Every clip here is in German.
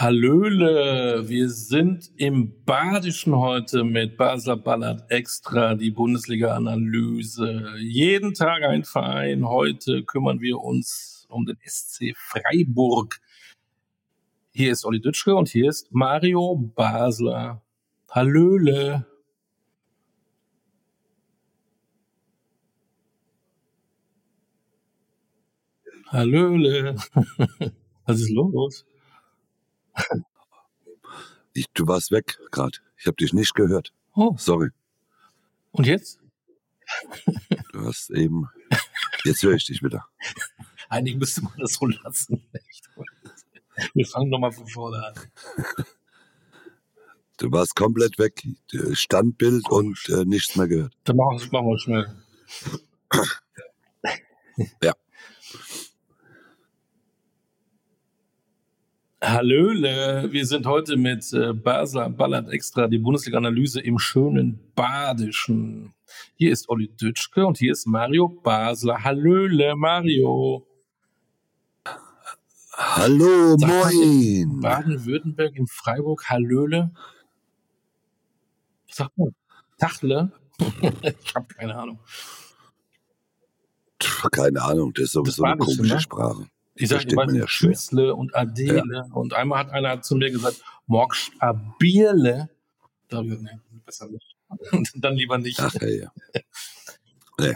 Hallöle, wir sind im Badischen heute mit Basler Ballard Extra, die Bundesliga-Analyse. Jeden Tag ein Verein. Heute kümmern wir uns um den SC Freiburg. Hier ist Olli Dütschke und hier ist Mario Basler. Hallöle. Hallöle. Was ist los? Ich, du warst weg gerade. Ich habe dich nicht gehört. Oh, Sorry. und jetzt? Du hast eben. Jetzt höre ich dich wieder. Eigentlich müsste man das so lassen. Wir fangen nochmal von vorne an. Du warst komplett weg. Standbild und äh, nichts mehr gehört. Dann machen, wir schnell. Ja. Hallöle, wir sind heute mit äh, Basler Ballard Extra, die Bundesliga-Analyse im schönen Badischen. Hier ist Olli Dütschke und hier ist Mario Basler. Hallöle, Mario. Hallo, Sag mal, moin. Baden-Württemberg in Freiburg, Hallöle. Was sagt man? Tachle? ich habe keine Ahnung. Keine Ahnung, das ist sowieso eine Badische, komische ne? Sprache. Ich sage immer ja. Schützle und Adele. Und einmal hat einer zu mir gesagt, morgst a Bierle. Da habe ich gesagt, nee, besser nicht. Und dann lieber nicht. Ach, ja, ja.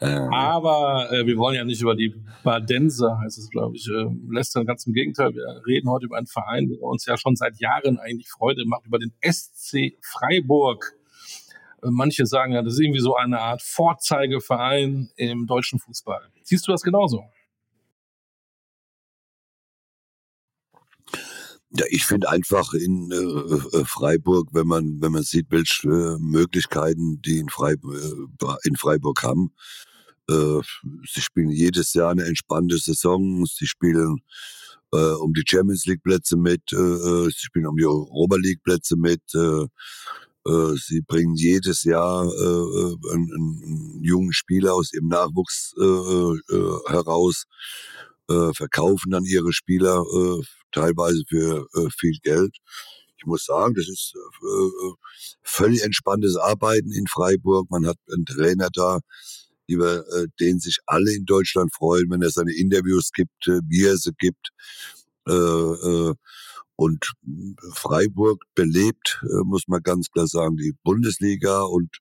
ja. Aber äh, wir wollen ja nicht über die Badenser, heißt es, glaube ich, äh, lästern. Ganz im Gegenteil, wir reden heute über einen Verein, der uns ja schon seit Jahren eigentlich Freude macht, über den SC Freiburg. Äh, manche sagen ja, das ist irgendwie so eine Art Vorzeigeverein im deutschen Fußball. Siehst du das genauso? Ja, ich finde einfach in äh, äh, Freiburg, wenn man wenn man sieht, welche äh, Möglichkeiten die in Freiburg, in Freiburg haben, äh, sie spielen jedes Jahr eine entspannte Saison, sie spielen äh, um die Champions League Plätze mit, äh, sie spielen um die Europa League Plätze mit, äh, sie bringen jedes Jahr äh, äh, einen, einen jungen Spieler aus ihrem Nachwuchs äh, äh, heraus, äh, verkaufen dann ihre Spieler äh, teilweise für äh, viel Geld. Ich muss sagen, das ist äh, äh, völlig entspanntes Arbeiten in Freiburg. Man hat einen Trainer da, über äh, den sich alle in Deutschland freuen, wenn er seine Interviews gibt, äh, wie er sie gibt. Äh, äh, und Freiburg belebt, äh, muss man ganz klar sagen, die Bundesliga. Und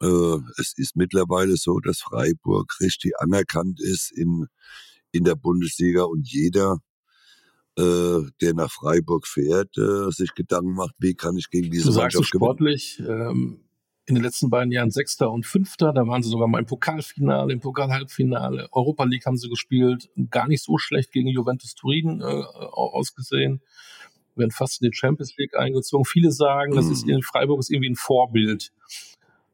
äh, es ist mittlerweile so, dass Freiburg richtig anerkannt ist in, in der Bundesliga. Und jeder, äh, der nach Freiburg fährt, äh, sich Gedanken macht, wie kann ich gegen diese Du sagst Mannschaft sportlich, ähm, in den letzten beiden Jahren Sechster und Fünfter, da waren sie sogar mal im Pokalfinale, im Pokalhalbfinale, Europa League haben sie gespielt, gar nicht so schlecht gegen Juventus Turin äh, au- ausgesehen, werden fast in die Champions League eingezogen. Viele sagen, das ist Mhm. in Freiburg ist irgendwie ein Vorbild.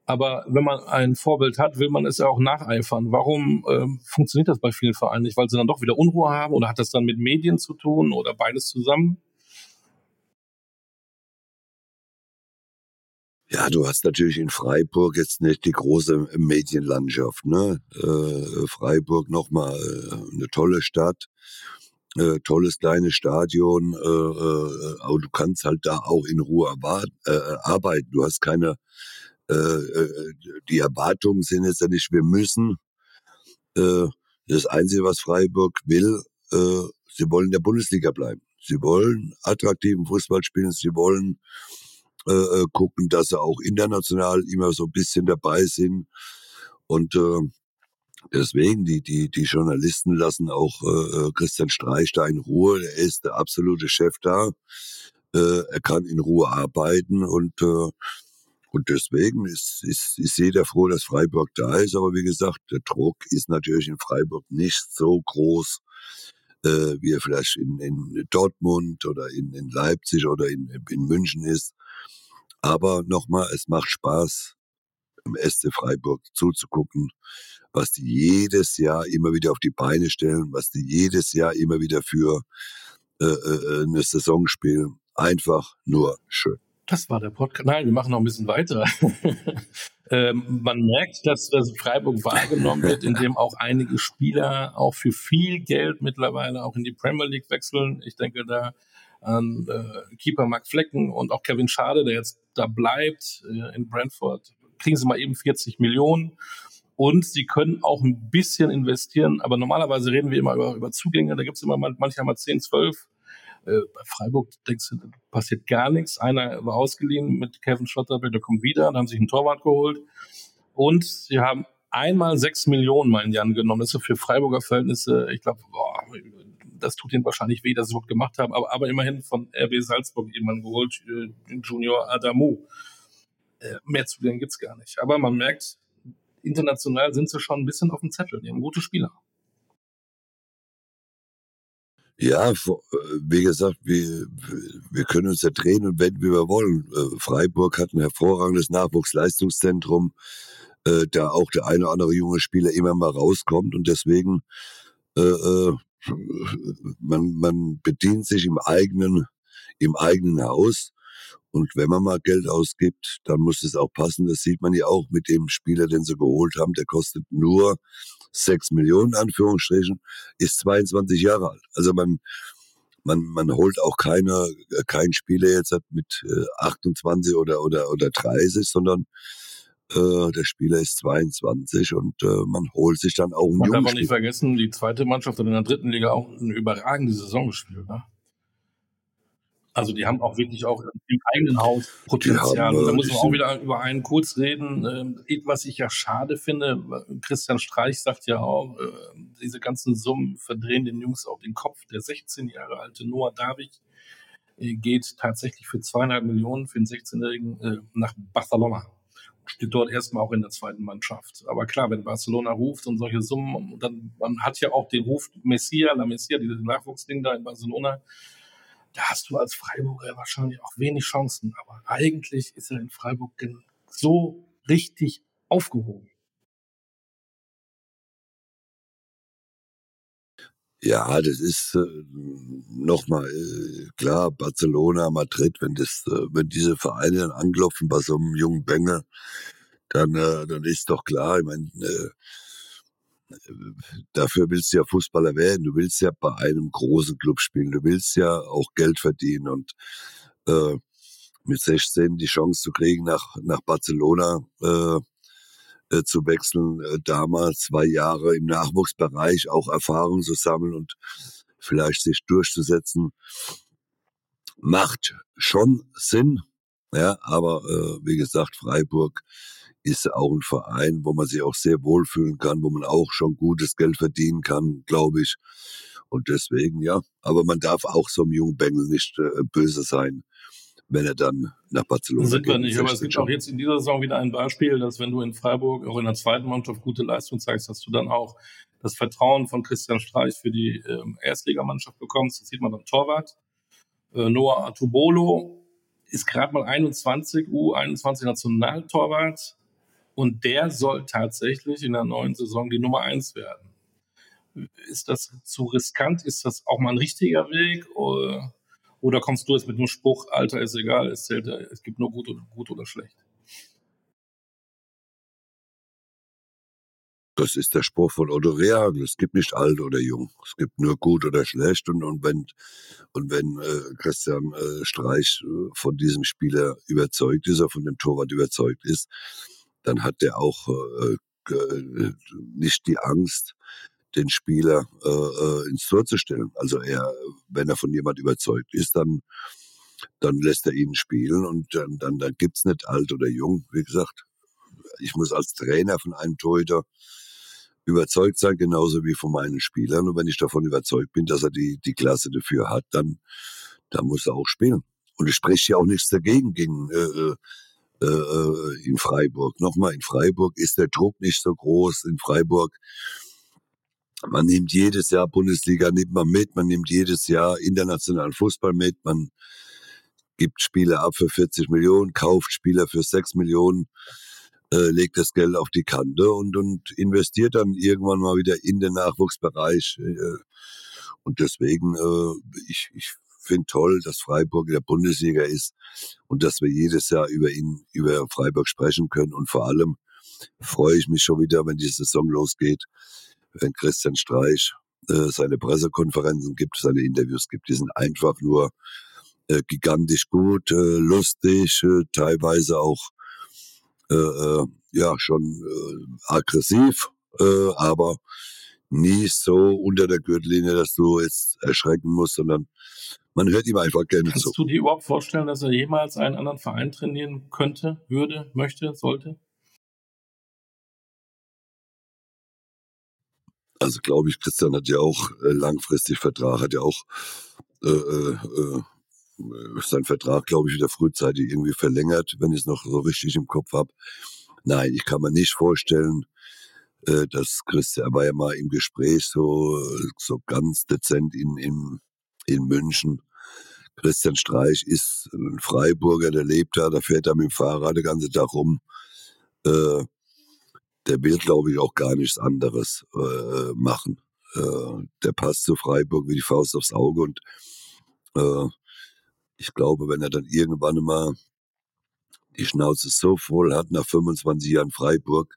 Aber wenn man ein Vorbild hat, will man es ja auch nacheifern. Warum ähm, funktioniert das bei vielen Vereinen nicht? Weil sie dann doch wieder Unruhe haben oder hat das dann mit Medien zu tun oder beides zusammen? Ja, du hast natürlich in Freiburg jetzt nicht die große Medienlandschaft. Ne? Äh, Freiburg nochmal äh, eine tolle Stadt, äh, tolles kleines Stadion, äh, äh, aber du kannst halt da auch in Ruhe erwart- äh, arbeiten. Du hast keine, äh, äh, die Erwartungen sind jetzt ja nicht, wir müssen. Äh, das Einzige, was Freiburg will, äh, sie wollen in der Bundesliga bleiben. Sie wollen attraktiven Fußball spielen, sie wollen äh, äh, gucken, dass sie auch international immer so ein bisschen dabei sind. Und äh, deswegen, die, die, die Journalisten lassen auch äh, äh, Christian Streich da in Ruhe. Er ist der absolute Chef da. Äh, er kann in Ruhe arbeiten und äh, Und deswegen ist, ist, ist jeder froh, dass Freiburg da ist. Aber wie gesagt, der Druck ist natürlich in Freiburg nicht so groß, äh, wie er vielleicht in, in Dortmund oder in, in Leipzig oder in, in München ist. Aber nochmal, es macht Spaß, im SC Freiburg zuzugucken, was die jedes Jahr immer wieder auf die Beine stellen, was die jedes Jahr immer wieder für äh, äh, eine Saison spielen. Einfach nur schön. Das war der Podcast. Nein, wir machen noch ein bisschen weiter. ähm, man merkt, dass, dass Freiburg wahrgenommen wird, indem auch einige Spieler auch für viel Geld mittlerweile auch in die Premier League wechseln. Ich denke da an äh, Keeper Mark Flecken und auch Kevin Schade, der jetzt da bleibt äh, in Brentford. Kriegen sie mal eben 40 Millionen. Und sie können auch ein bisschen investieren, aber normalerweise reden wir immer über, über Zugänge. Da gibt es immer manchmal mal 10, 12 äh, bei Freiburg denkst du, passiert gar nichts. Einer war ausgeliehen mit Kevin Schotterbeck, der kommt wieder, dann haben sich einen Torwart geholt. Und sie haben einmal sechs Millionen mal in die Hand genommen. Das ist für Freiburger Verhältnisse, ich glaube, das tut ihnen wahrscheinlich weh, dass sie überhaupt gemacht haben. Aber, aber immerhin von RB Salzburg jemanden geholt, äh, Junior Adamu. Äh, mehr zu denen gibt's gar nicht. Aber man merkt, international sind sie schon ein bisschen auf dem Zettel. Die haben gute Spieler. Ja, wie gesagt, wir, wir können uns ja drehen und wenden, wie wir wollen. Äh, Freiburg hat ein hervorragendes Nachwuchsleistungszentrum, äh, da auch der eine oder andere junge Spieler immer mal rauskommt und deswegen äh, äh, man, man bedient sich im eigenen, im eigenen Haus. Und wenn man mal Geld ausgibt, dann muss es auch passen. Das sieht man ja auch mit dem Spieler, den sie geholt haben. Der kostet nur 6 Millionen, Anführungsstrichen, ist 22 Jahre alt. Also man, man, man holt auch keine, keinen Spieler jetzt mit 28 oder, oder, oder 30, sondern äh, der Spieler ist 22 und äh, man holt sich dann auch einen Man darf auch nicht vergessen, die zweite Mannschaft hat in der dritten Liga auch eine überragende Saison gespielt. Ne? Also die haben auch wirklich auch im eigenen Haus Potenzial. Haben, da muss man auch wieder über einen kurz reden. Äh, was ich ja schade finde, Christian Streich sagt ja auch, äh, diese ganzen Summen verdrehen den Jungs auch den Kopf. Der 16 Jahre alte Noah David äh, geht tatsächlich für zweieinhalb Millionen für den 16-Jährigen äh, nach Barcelona. Steht dort erstmal auch in der zweiten Mannschaft. Aber klar, wenn Barcelona ruft und solche Summen, dann man hat ja auch den Ruf Messia, La Messia, dieses Nachwuchsding da in Barcelona da hast du als Freiburger wahrscheinlich auch wenig Chancen. Aber eigentlich ist er in Freiburg so richtig aufgehoben. Ja, das ist äh, nochmal äh, klar, Barcelona, Madrid, wenn das, äh, wenn diese Vereine dann anklopfen bei so einem jungen Bengel, dann, äh, dann ist doch klar, ich meine, äh, dafür willst du ja Fußballer werden. Du willst ja bei einem großen Club spielen. Du willst ja auch Geld verdienen und äh, mit 16 die Chance zu kriegen, nach, nach Barcelona äh, äh, zu wechseln, äh, damals zwei Jahre im Nachwuchsbereich auch Erfahrung zu sammeln und vielleicht sich durchzusetzen, macht schon Sinn. Ja, aber äh, wie gesagt, Freiburg ist auch ein Verein, wo man sich auch sehr wohlfühlen kann, wo man auch schon gutes Geld verdienen kann, glaube ich. Und deswegen, ja. Aber man darf auch so einem jungen Bengel nicht äh, böse sein, wenn er dann nach Barcelona Sind geht. wir nicht, aber es gibt auch jetzt in dieser Saison wieder ein Beispiel, dass wenn du in Freiburg auch in der zweiten Mannschaft gute Leistung zeigst, dass du dann auch das Vertrauen von Christian Streich für die ähm, Erstligamannschaft bekommst. Das sieht man beim Torwart. Äh, Noah Atubolo ist gerade mal 21, U21 Nationaltorwart und der soll tatsächlich in der neuen Saison die Nummer eins werden. Ist das zu riskant? Ist das auch mal ein richtiger Weg? Oder, kommst du jetzt mit dem Spruch, Alter ist egal, es zählt, es gibt nur gut oder, gut oder schlecht? Das ist der Spruch von Otto Rehagel. Es gibt nicht alt oder jung. Es gibt nur gut oder schlecht. Und, und wenn, und wenn äh, Christian äh, Streich äh, von diesem Spieler überzeugt ist, oder von dem Torwart überzeugt ist, dann hat er auch äh, äh, nicht die Angst, den Spieler äh, äh, ins Tor zu stellen. Also er, wenn er von jemand überzeugt ist, dann, dann lässt er ihn spielen und dann, dann, dann gibt's nicht alt oder jung. Wie gesagt, ich muss als Trainer von einem Torhüter überzeugt sein, genauso wie von meinen Spielern. Und wenn ich davon überzeugt bin, dass er die, die Klasse dafür hat, dann, dann muss er auch spielen. Und ich spreche ja auch nichts dagegen, gegen äh, äh äh, in Freiburg. Nochmal, in Freiburg ist der Druck nicht so groß. In Freiburg, man nimmt jedes Jahr Bundesliga, nimmt man mit, man nimmt jedes Jahr internationalen Fußball mit, man gibt Spieler ab für 40 Millionen, kauft Spieler für 6 Millionen, äh, legt das Geld auf die Kante und, und investiert dann irgendwann mal wieder in den Nachwuchsbereich. Äh, und deswegen, äh, ich, ich finde toll, dass Freiburg in der Bundesliga ist und dass wir jedes Jahr über ihn, über Freiburg sprechen können. Und vor allem freue ich mich schon wieder, wenn die Saison losgeht, wenn Christian Streich äh, seine Pressekonferenzen gibt, seine Interviews gibt. Die sind einfach nur äh, gigantisch gut, äh, lustig, äh, teilweise auch äh, äh, ja schon äh, aggressiv, äh, aber nie so unter der Gürtellinie, dass du jetzt erschrecken musst, sondern man hört ihm einfach gerne Kannst zu. du dir überhaupt vorstellen, dass er jemals einen anderen Verein trainieren könnte, würde, möchte, sollte? Also glaube ich, Christian hat ja auch äh, langfristig Vertrag, hat ja auch äh, äh, äh, seinen Vertrag, glaube ich, wieder frühzeitig irgendwie verlängert, wenn ich es noch so richtig im Kopf habe. Nein, ich kann mir nicht vorstellen, äh, dass Christian war ja mal im Gespräch so, so ganz dezent in, in, in München. Christian Streich ist ein Freiburger, der lebt da, der fährt da mit dem Fahrrad den ganzen Tag rum. Äh, der will, glaube ich, auch gar nichts anderes äh, machen. Äh, der passt zu Freiburg wie die Faust aufs Auge und äh, ich glaube, wenn er dann irgendwann mal die Schnauze so voll hat nach 25 Jahren Freiburg,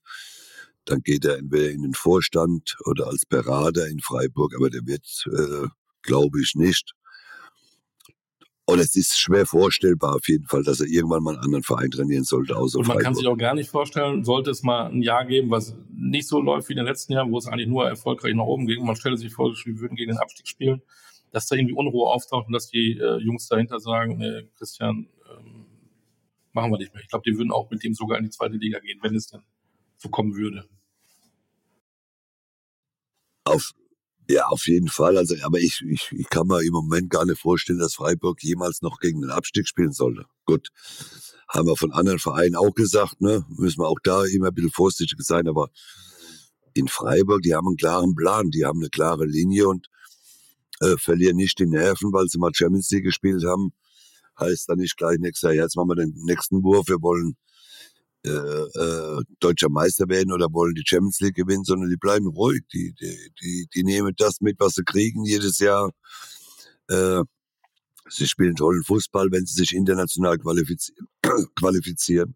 dann geht er entweder in den Vorstand oder als Berater in Freiburg, aber der wird, äh, glaube ich, nicht. Und es ist schwer vorstellbar auf jeden Fall, dass er irgendwann mal einen anderen Verein trainieren sollte, außer Und man kann Freiburg. sich auch gar nicht vorstellen, sollte es mal ein Jahr geben, was nicht so läuft wie in den letzten Jahren, wo es eigentlich nur erfolgreich nach oben ging. Man stelle sich vor, wir würden gegen den Abstieg spielen, dass da irgendwie Unruhe auftaucht und dass die äh, Jungs dahinter sagen, nee, Christian, ähm, machen wir nicht mehr. Ich glaube, die würden auch mit dem sogar in die zweite Liga gehen, wenn es denn so kommen würde. Auf, ja, auf jeden Fall. Also, aber ich, ich, ich kann mir im Moment gar nicht vorstellen, dass Freiburg jemals noch gegen den Abstieg spielen sollte. Gut, haben wir von anderen Vereinen auch gesagt, ne? Müssen wir auch da immer ein bisschen vorsichtig sein, aber in Freiburg, die haben einen klaren Plan, die haben eine klare Linie und äh, verlieren nicht die Nerven, weil sie mal Champions League gespielt haben. Heißt dann nicht gleich nächstes Jahr, jetzt machen wir den nächsten Wurf, wir wollen äh, äh, deutscher Meister werden oder wollen die Champions League gewinnen, sondern die bleiben ruhig. Die, die, die, die nehmen das mit, was sie kriegen jedes Jahr. Äh, sie spielen tollen Fußball, wenn sie sich international qualifizieren, qualifizieren.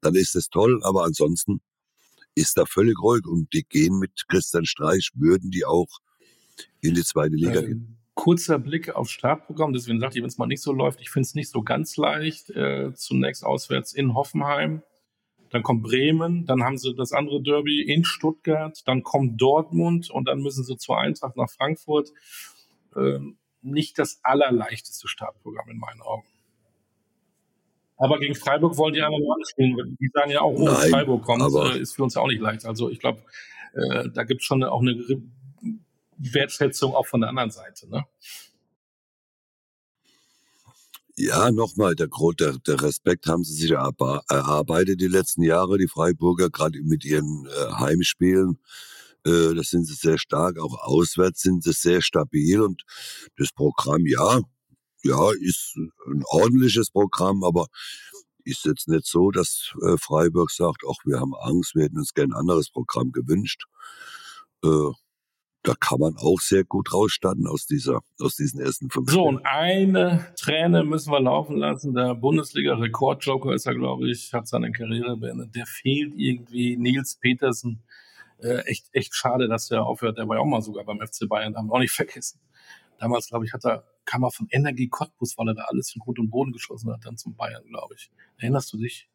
Dann ist es toll, aber ansonsten ist da völlig ruhig und die gehen mit Christian Streich, würden die auch in die zweite Liga Äh, gehen. kurzer Blick aufs Startprogramm, deswegen sagte ich, wenn es mal nicht so läuft, ich finde es nicht so ganz leicht. Äh, zunächst auswärts in Hoffenheim, dann kommt Bremen, dann haben sie das andere Derby in Stuttgart, dann kommt Dortmund und dann müssen sie zur Eintracht nach Frankfurt. Ähm, nicht das allerleichteste Startprogramm in meinen Augen. Aber gegen Freiburg wollen die anderen auch spielen. Die sagen ja auch, oh, Nein, Freiburg kommt, aber- äh, ist für uns ja auch nicht leicht. Also ich glaube, äh, da gibt es schon auch eine Wertschätzung auch von der anderen Seite. Ne? Ja, nochmal, der, Gro- der, der Respekt haben sie sich erarbe- erarbeitet die letzten Jahre, die Freiburger, gerade mit ihren äh, Heimspielen. Äh, da sind sie sehr stark, auch auswärts sind sie sehr stabil und das Programm, ja, ja, ist ein ordentliches Programm, aber ist jetzt nicht so, dass äh, Freiburg sagt, ach, wir haben Angst, wir hätten uns gern ein anderes Programm gewünscht. Äh, da kann man auch sehr gut rausstatten aus dieser, aus diesen ersten fünf So, und eine Träne müssen wir laufen lassen. Der Bundesliga-Rekordjoker ist er, glaube ich, hat seine Karriere beendet. Der fehlt irgendwie. Nils Petersen. Äh, echt, echt schade, dass der aufhört. Der war ja auch mal sogar beim FC Bayern, haben wir auch nicht vergessen. Damals, glaube ich, hat er, kam er von Energie Cottbus, weil er da alles in Grund und Boden geschossen hat, dann zum Bayern, glaube ich. Erinnerst du dich?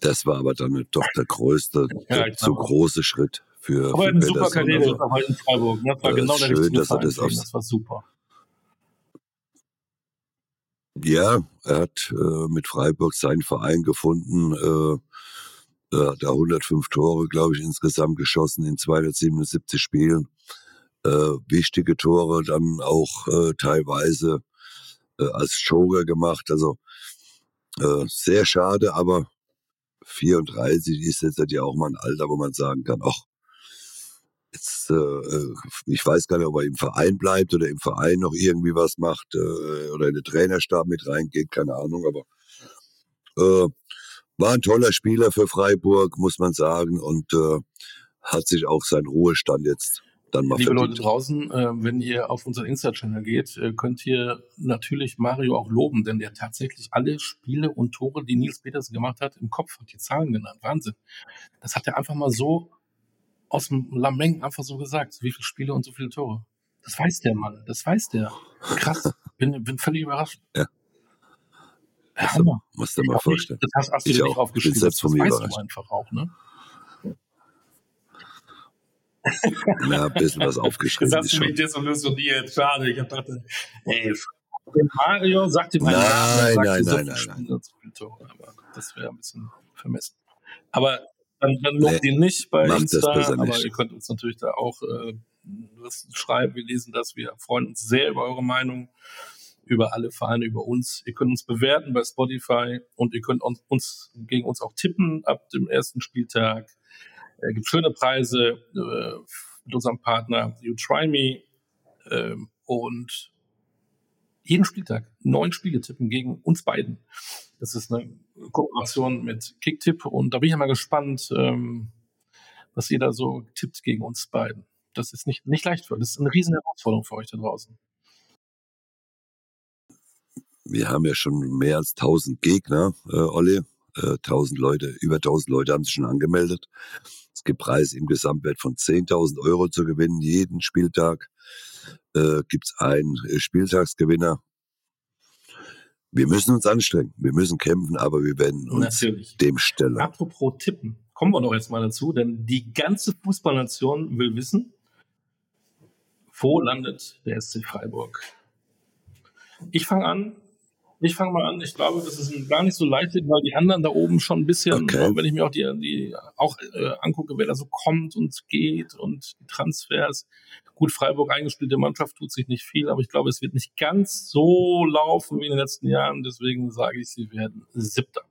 Das war aber dann doch der größte, Ja, der ich zu große Schritt für, Aber für eine super. Karriere Also, in Freiburg. Ne? Das war äh, genau der schön, dass er das aufs- Das war super. ja, er hat äh, mit Freiburg seinen Verein gefunden. Äh, er hat da 105 Tore, glaube ich, insgesamt geschossen in 277 Spielen. Äh, wichtige Tore dann auch äh, teilweise äh, als Joker gemacht. Also Äh, sehr schade, aber 34 ist jetzt ja auch mal ein Alter, wo man sagen kann, ach, jetzt, äh, äh, ich weiß gar nicht, ob er im Verein bleibt oder im Verein noch irgendwie was macht äh, oder in den Trainerstab mit reingeht, keine Ahnung, aber äh, war ein toller Spieler für Freiburg, muss man sagen, und äh, hat sich auch seinen Ruhestand jetzt dann mal Liebe verdient. Leute draußen, äh, wenn ihr auf unseren Insta-Channel geht, äh, könnt ihr natürlich Mario auch loben, denn der tatsächlich alle Spiele und Tore, die Nils Petersen gemacht hat, im Kopf hat die Zahlen genannt. Wahnsinn. Das hat er einfach mal so aus dem Lameng einfach so gesagt. Wie viele Spiele und so viele Tore. Das weiß der Mann. Das weiß der. Krass. Bin, bin völlig überrascht. Ja. Hammer. Musst du Ich mal auch nicht. vorstellen. Das hast, hast du Ich dir nicht auch. aufgeschrieben. Bin Das, weißt du einfach auch, ne? Ja, ein bisschen was Das aufgeschrieben hast ist du mich desillusioniert. Schade. Ich dachte, ey, Mario sagt ihm Nein, nein, nein, nein, Tore. Aber das wäre ein bisschen vermessen. Aber dann, dann lobt Nee, ihn nicht bei macht das Insta, aber nicht. ihr könnt uns natürlich da auch äh, was schreiben. Wir lesen das. Wir freuen uns sehr über eure Meinung, über alle Vereine, über uns. Ihr könnt uns bewerten bei Spotify und ihr könnt uns, uns gegen uns auch tippen ab dem ersten Spieltag. Es gibt schöne Preise äh, mit unserem Partner You Try Me ähm, und jeden Spieltag neun Spiele tippen gegen uns beiden. Das ist eine Kooperation mit Kicktipp und da bin ich mal gespannt, ähm, was ihr da so tippt gegen uns beiden. Das ist nicht, nicht leicht für. Das ist eine riesen Herausforderung für euch da draußen. Wir haben ja schon mehr als 1000 Gegner, äh, Olli. Äh, 1000 Leute, über 1000 Leute haben sich schon angemeldet. Es gibt Preise im Gesamtwert von 10.000 Euro zu gewinnen. Jeden Spieltag äh, gibt es einen äh, Spieltagsgewinner. Wir müssen uns anstrengen, wir müssen kämpfen, aber wir werden uns Natürlich. dem stellen. Apropos Tippen, kommen wir doch jetzt mal dazu, denn die ganze Fußballnation will wissen, wo landet der SC Freiburg? Ich fange an. Ich fange mal an. Ich glaube, das ist gar nicht so leicht, weil die anderen da oben schon ein bisschen, Okay. wenn ich mir auch die, die auch äh, angucke, wer da so kommt und geht und die Transfers. Gut, Freiburg eingespielte Mannschaft tut sich nicht viel, aber ich glaube, es wird nicht ganz so laufen wie in den letzten Jahren. Deswegen sage ich, sie werden Siebter.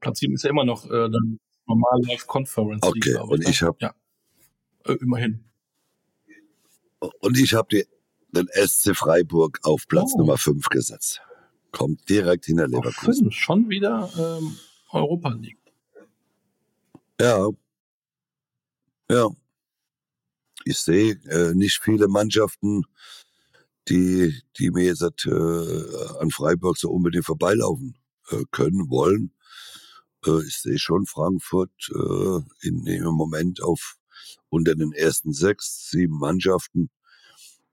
Platz 7 ist ja immer noch äh, dann normal Live Conference Okay, glaube und ne? ich hab- ja äh, immerhin. Und ich habe den SC Freiburg auf Platz Oh. Nummer 5 gesetzt. Kommt direkt hinter Leverkusen. fünf, schon wieder ähm, Europa League. Ja. Ja. Ich sehe äh, nicht viele Mannschaften, die, die mir jetzt äh, an Freiburg so unbedingt vorbeilaufen äh, können, wollen. Äh, ich sehe schon Frankfurt äh, in, im Moment auf unter den ersten sechs, sieben Mannschaften.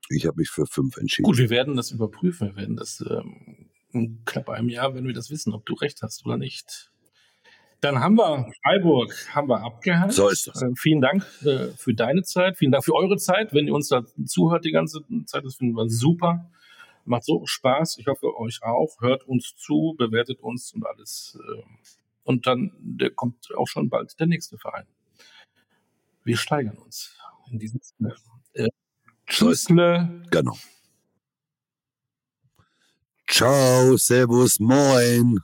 Ich habe mich für fünf entschieden. Gut, wir werden das überprüfen. Wir werden das ähm, in knapp einem Jahr, wenn wir das wissen, ob du recht hast oder nicht. Dann haben wir Freiburg haben wir abgehakt. So ist das. Äh, vielen Dank äh, für deine Zeit, vielen Dank für eure Zeit, wenn ihr uns da zuhört die ganze Zeit. Das finden wir super. Macht so Spaß. Ich hoffe, euch auch. Hört uns zu, bewertet uns und alles. Äh, und dann der kommt auch schon bald der nächste Verein. Wir steigern uns in diesem Sinne. Tschüssle. Genau. Ciao, Servus, Moin.